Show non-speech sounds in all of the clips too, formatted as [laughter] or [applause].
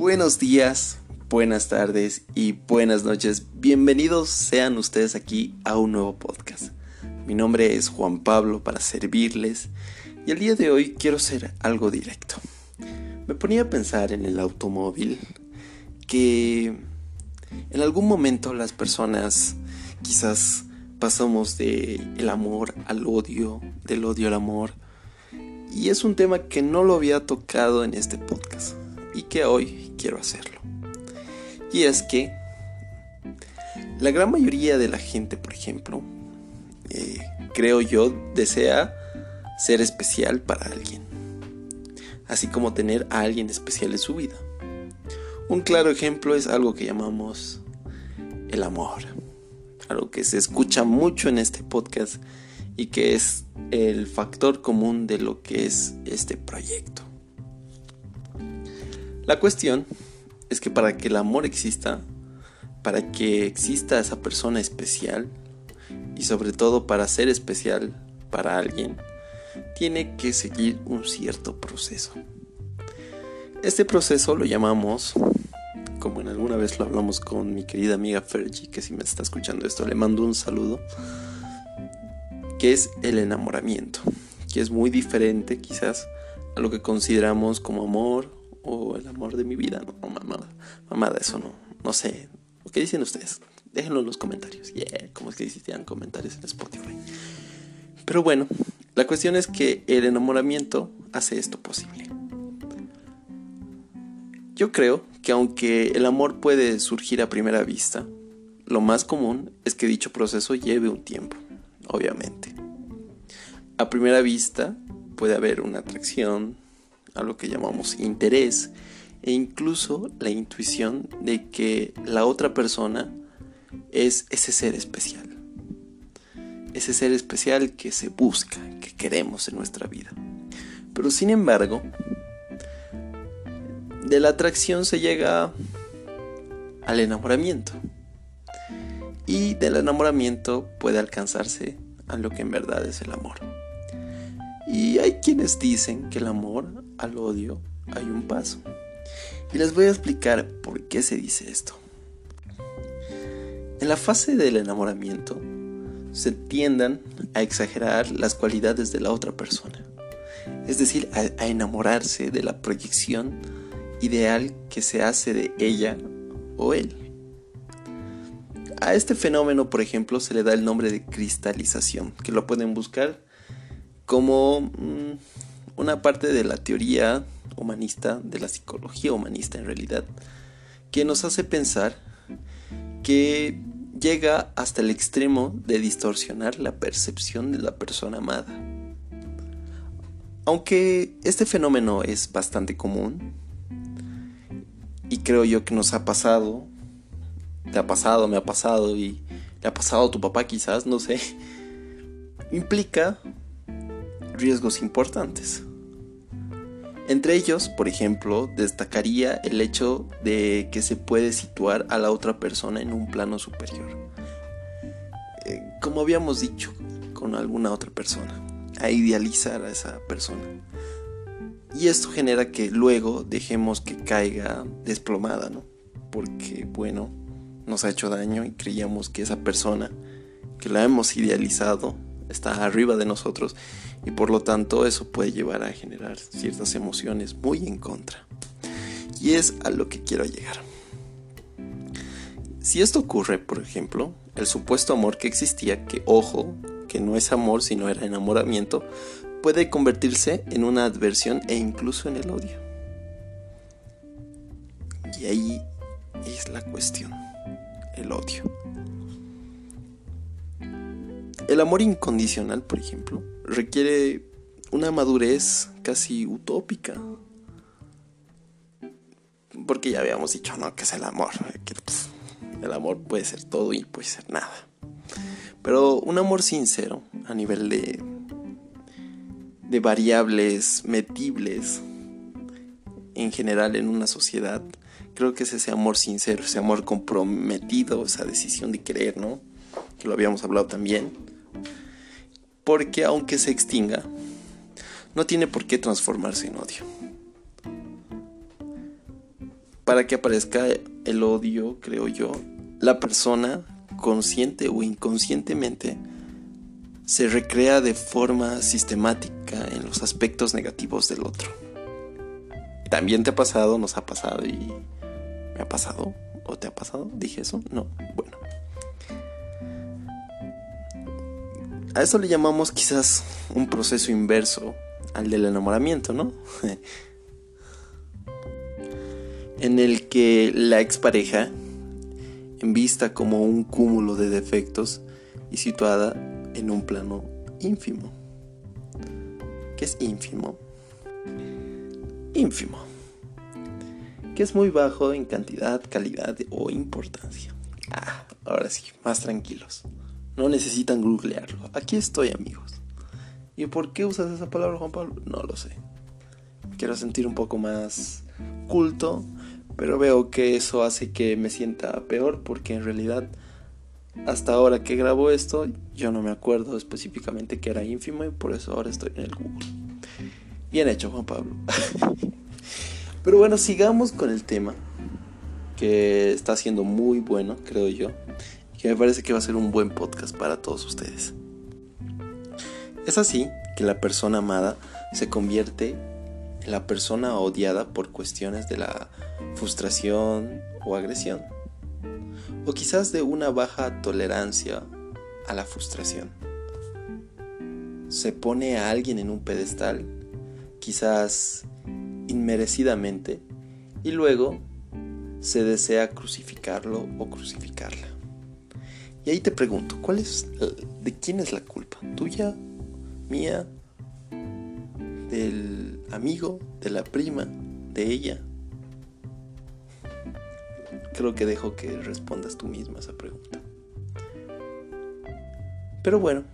Buenos días, buenas tardes y buenas noches. Bienvenidos sean ustedes aquí a un nuevo podcast. Mi nombre es Juan Pablo para servirles y el día de hoy quiero ser algo directo. Me ponía a pensar en el automóvil que en algún momento las personas quizás pasamos de el amor al odio, del odio al amor. Y es un tema que no lo había tocado en este podcast y que hoy quiero hacerlo. Y es que la gran mayoría de la gente, por ejemplo, eh, creo yo, desea ser especial para alguien. Así como tener a alguien especial en su vida. Un claro ejemplo es algo que llamamos el amor algo que se escucha mucho en este podcast y que es el factor común de lo que es este proyecto. La cuestión es que para que el amor exista, para que exista esa persona especial y sobre todo para ser especial para alguien, tiene que seguir un cierto proceso. Este proceso lo llamamos como en alguna vez lo hablamos con mi querida amiga Fergie, que si me está escuchando esto, le mando un saludo, que es el enamoramiento, que es muy diferente quizás a lo que consideramos como amor o el amor de mi vida. No, mamada, mamada, eso no, no sé. ¿Qué dicen ustedes? Déjenlo en los comentarios. Yeah, como es que existían comentarios en Spotify. Pero bueno, la cuestión es que el enamoramiento hace esto posible. Yo creo que aunque el amor puede surgir a primera vista, lo más común es que dicho proceso lleve un tiempo, obviamente. A primera vista puede haber una atracción, a lo que llamamos interés, e incluso la intuición de que la otra persona es ese ser especial. Ese ser especial que se busca, que queremos en nuestra vida. Pero sin embargo, de la atracción se llega al enamoramiento. Y del enamoramiento puede alcanzarse a lo que en verdad es el amor. Y hay quienes dicen que el amor al odio hay un paso. Y les voy a explicar por qué se dice esto. En la fase del enamoramiento se tiendan a exagerar las cualidades de la otra persona. Es decir, a, enamorarse de la proyección ideal que se hace de ella o él. A este fenómeno, por ejemplo, se le da el nombre de cristalización, que lo pueden buscar como mm, una parte de la teoría humanista, de la psicología humanista en realidad, que nos hace pensar que llega hasta el extremo de distorsionar la percepción de la persona amada. Aunque este fenómeno es bastante común, y creo yo que nos ha pasado, te ha pasado, me ha pasado y le ha pasado a tu papá quizás, no sé, [laughs] implica riesgos importantes. Entre ellos, por ejemplo, destacaría el hecho de que se puede situar a la otra persona en un plano superior. Eh, como habíamos dicho con alguna otra persona, a idealizar a esa persona. Y esto genera que luego dejemos que caiga desplomada, ¿no? Porque, bueno, nos ha hecho daño y creíamos que esa persona que la hemos idealizado está arriba de nosotros y por lo tanto eso puede llevar a generar ciertas emociones muy en contra. Y es a lo que quiero llegar. Si esto ocurre, por ejemplo, el supuesto amor que existía, que ojo, que no es amor sino era enamoramiento, puede convertirse en una adversión e incluso en el odio. Y ahí es la cuestión, el odio. El amor incondicional, por ejemplo, requiere una madurez casi utópica. Porque ya habíamos dicho, ¿no? Que es el amor. Que, pues, el amor puede ser todo y puede ser nada. Pero un amor sincero a nivel de de variables medibles en general en una sociedad. Creo que es ese amor sincero, ese amor comprometido, esa decisión de querer, ¿no? Que lo habíamos hablado también. Porque aunque se extinga, no tiene por qué transformarse en odio. para que aparezca el odio, creo yo, la persona, consciente o inconscientemente, se recrea de forma sistemática en los aspectos negativos del otro. También te ha pasado, nos ha pasado y... ¿Me ha pasado? ¿O te ha pasado? ¿Dije eso? No. Bueno. A eso le llamamos quizás un proceso inverso al del enamoramiento, ¿no? [laughs] en el que la expareja, en vista como un cúmulo de defectos y situada en un plano ínfimo. ¿Qué es ínfimo? Ínfimo. Que es muy bajo en cantidad, calidad o importancia. Ah, ahora sí, más tranquilos. No necesitan googlearlo. Aquí estoy, amigos. ¿Y por qué usas esa palabra, Juan Pablo? No lo sé. Quiero sentir un poco más culto pero veo que eso hace que me sienta peor porque en realidad hasta ahora que grabo esto yo no me acuerdo específicamente que era ínfimo y por eso ahora estoy en el Google. Bien hecho Juan Pablo. [laughs] Pero bueno, sigamos con el tema que está siendo muy bueno, creo yo, que me parece que va a ser un buen podcast para todos ustedes. Es así que la persona amada se convierte en la persona odiada por cuestiones de la frustración o agresión, o quizás de una baja tolerancia a la frustración. Se pone a alguien en un pedestal, quizás inmerecidamente, y luego se desea crucificarlo o crucificarla. Y ahí te pregunto, ¿cuál es de quién es la culpa? ¿Tuya? ¿Mía? ¿Del amigo? ¿De la prima? ¿De ella? creo que dejo que respondas tú misma esa pregunta. Pero bueno,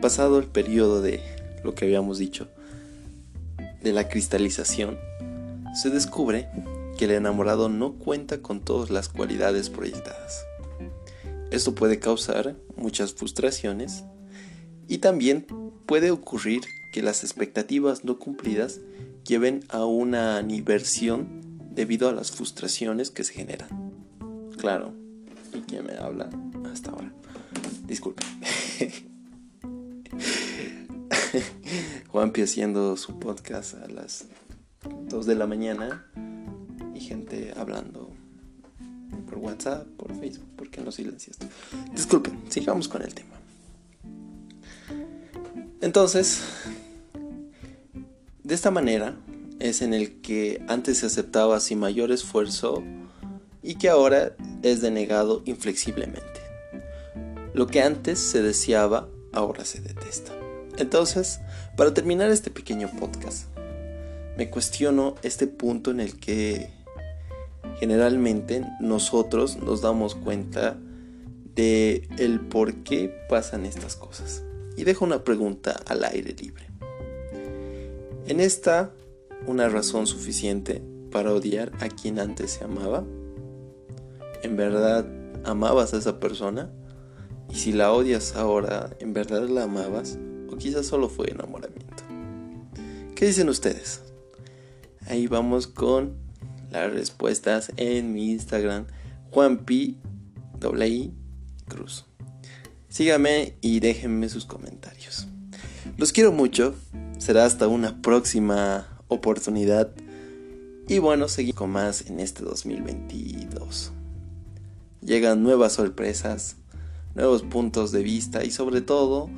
pasado el periodo de lo que habíamos dicho, de la cristalización, se descubre que el enamorado no cuenta con todas las cualidades proyectadas. Esto puede causar muchas frustraciones y también puede ocurrir que las expectativas no cumplidas lleven a una aniversión debido a las frustraciones que se generan. Claro. ¿Y quién me habla hasta ahora? Disculpe. [laughs] Juanpi haciendo su podcast a las 2 de la mañana y gente hablando por WhatsApp, por Facebook, ¿por qué no silencias? Disculpen, sigamos con el tema. Entonces, de esta manera es en el que antes se aceptaba sin mayor esfuerzo y que ahora es denegado inflexiblemente. Lo que antes se deseaba, ahora se detesta. Entonces, para terminar este pequeño podcast, me cuestiono este punto en el que generalmente nosotros nos damos cuenta de el por qué pasan estas cosas. Y dejo una pregunta al aire libre. En esta, una razón suficiente para odiar a quien antes se amaba en verdad amabas a esa persona y si la odias ahora, en verdad la amabas o quizás solo fue enamoramiento. ¿Qué dicen ustedes? Ahí vamos con las respuestas en mi Instagram Juanpi Cruz. Síganme y déjenme sus comentarios. Los quiero mucho. Será hasta una próxima oportunidad. Y bueno, seguimos con más en este 2022 llegan nuevas sorpresas, nuevos puntos de vista y sobre todo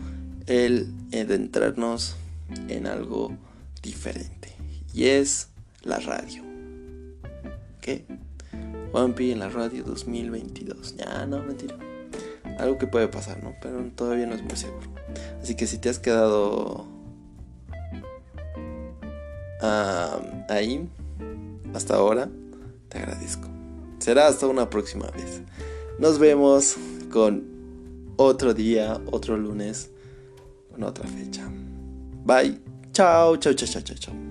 el adentrarnos en algo diferente. Y es la radio. ¿Qué? En la radio 2022. Ya, no, mentira. Algo que puede pasar, ¿no? Pero todavía no es muy seguro. Así que si te has quedado ah, ahí hasta ahora, te agradezco. Será hasta una próxima vez. Nos vemos con otro día, otro lunes, con otra fecha. Bye. Chao, chao, chao, chao, chao.